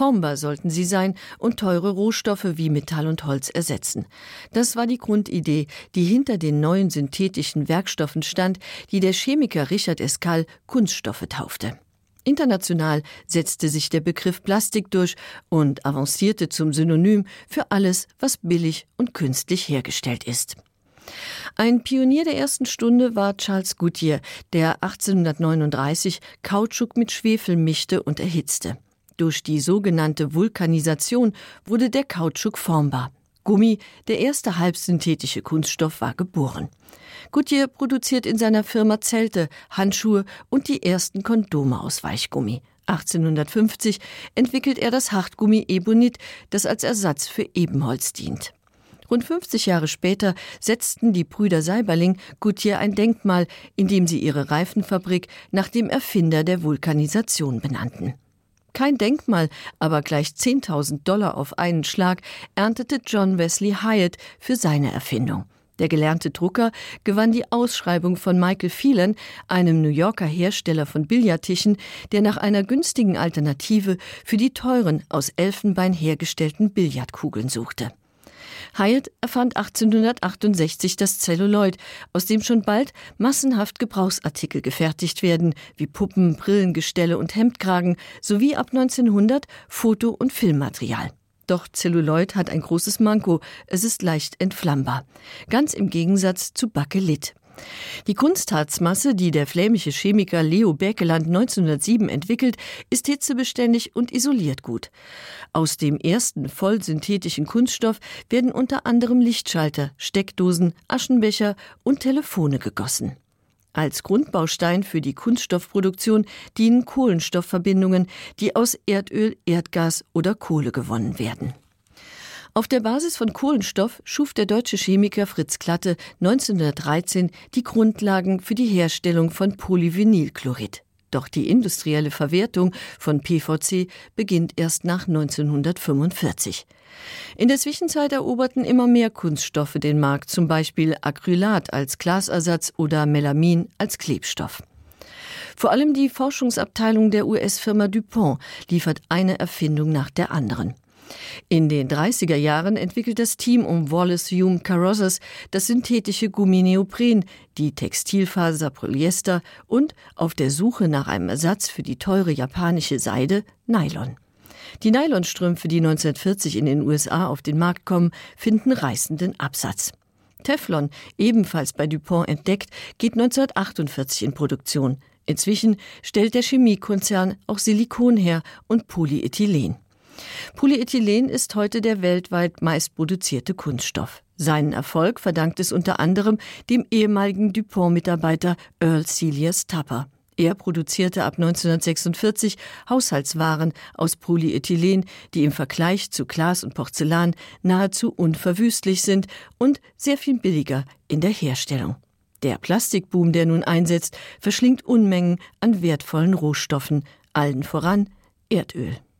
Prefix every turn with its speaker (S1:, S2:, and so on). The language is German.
S1: Formbar sollten sie sein und teure Rohstoffe wie Metall und Holz ersetzen. Das war die Grundidee, die hinter den neuen synthetischen Werkstoffen stand, die der Chemiker Richard Escal Kunststoffe taufte. International setzte sich der Begriff Plastik durch und avancierte zum Synonym für alles, was billig und künstlich hergestellt ist. Ein Pionier der ersten Stunde war Charles Goodyear, der 1839 Kautschuk mit Schwefel mischte und erhitzte. Durch die sogenannte Vulkanisation wurde der Kautschuk formbar. Gummi, der erste halbsynthetische Kunststoff, war geboren. Goodyear produziert in seiner Firma Zelte, Handschuhe und die ersten Kondome aus Weichgummi. 1850 entwickelt er das Hartgummi Ebonit, das als Ersatz für Ebenholz dient. Rund 50 Jahre später setzten die Brüder Seiberling Goodyear ein Denkmal, in dem sie ihre Reifenfabrik nach dem Erfinder der Vulkanisation benannten. Kein Denkmal, aber gleich 10.000 Dollar auf einen Schlag erntete John Wesley Hyatt für seine Erfindung. Der gelernte Drucker gewann die Ausschreibung von Michael Phelan, einem New Yorker Hersteller von Billardtischen, der nach einer günstigen Alternative für die teuren aus Elfenbein hergestellten Billardkugeln suchte. Hyatt erfand 1868 das Zelluloid, aus dem schon bald massenhaft Gebrauchsartikel gefertigt werden, wie Puppen, Brillengestelle und Hemdkragen, sowie ab 1900 Foto- und Filmmaterial. Doch Zelluloid hat ein großes Manko, es ist leicht entflammbar. Ganz im Gegensatz zu Bakelit. Die Kunstharzmasse, die der flämische Chemiker Leo Berkeland 1907 entwickelt, ist hitzebeständig und isoliert gut. Aus dem ersten vollsynthetischen Kunststoff werden unter anderem Lichtschalter, Steckdosen, Aschenbecher und Telefone gegossen. Als Grundbaustein für die Kunststoffproduktion dienen Kohlenstoffverbindungen, die aus Erdöl, Erdgas oder Kohle gewonnen werden. Auf der Basis von Kohlenstoff schuf der deutsche Chemiker Fritz Klatte 1913 die Grundlagen für die Herstellung von Polyvinylchlorid. Doch die industrielle Verwertung von PVC beginnt erst nach 1945. In der Zwischenzeit eroberten immer mehr Kunststoffe den Markt, zum Beispiel Acrylat als Glasersatz oder Melamin als Klebstoff. Vor allem die Forschungsabteilung der US-Firma DuPont liefert eine Erfindung nach der anderen. In den 30er Jahren entwickelt das Team um Wallace Hume Carrozas das synthetische Gummineopren, die Textilfaser Polyester und auf der Suche nach einem Ersatz für die teure japanische Seide Nylon. Die Nylonstrümpfe, die 1940 in den USA auf den Markt kommen, finden reißenden Absatz. Teflon, ebenfalls bei DuPont entdeckt, geht 1948 in Produktion. Inzwischen stellt der Chemiekonzern auch Silikon her und Polyethylen. Polyethylen ist heute der weltweit meistproduzierte Kunststoff. Seinen Erfolg verdankt es unter anderem dem ehemaligen DuPont-Mitarbeiter Earl Celius Tapper. Er produzierte ab 1946 Haushaltswaren aus Polyethylen, die im Vergleich zu Glas und Porzellan nahezu unverwüstlich sind und sehr viel billiger in der Herstellung. Der Plastikboom, der nun einsetzt, verschlingt Unmengen an wertvollen Rohstoffen, allen voran Erdöl.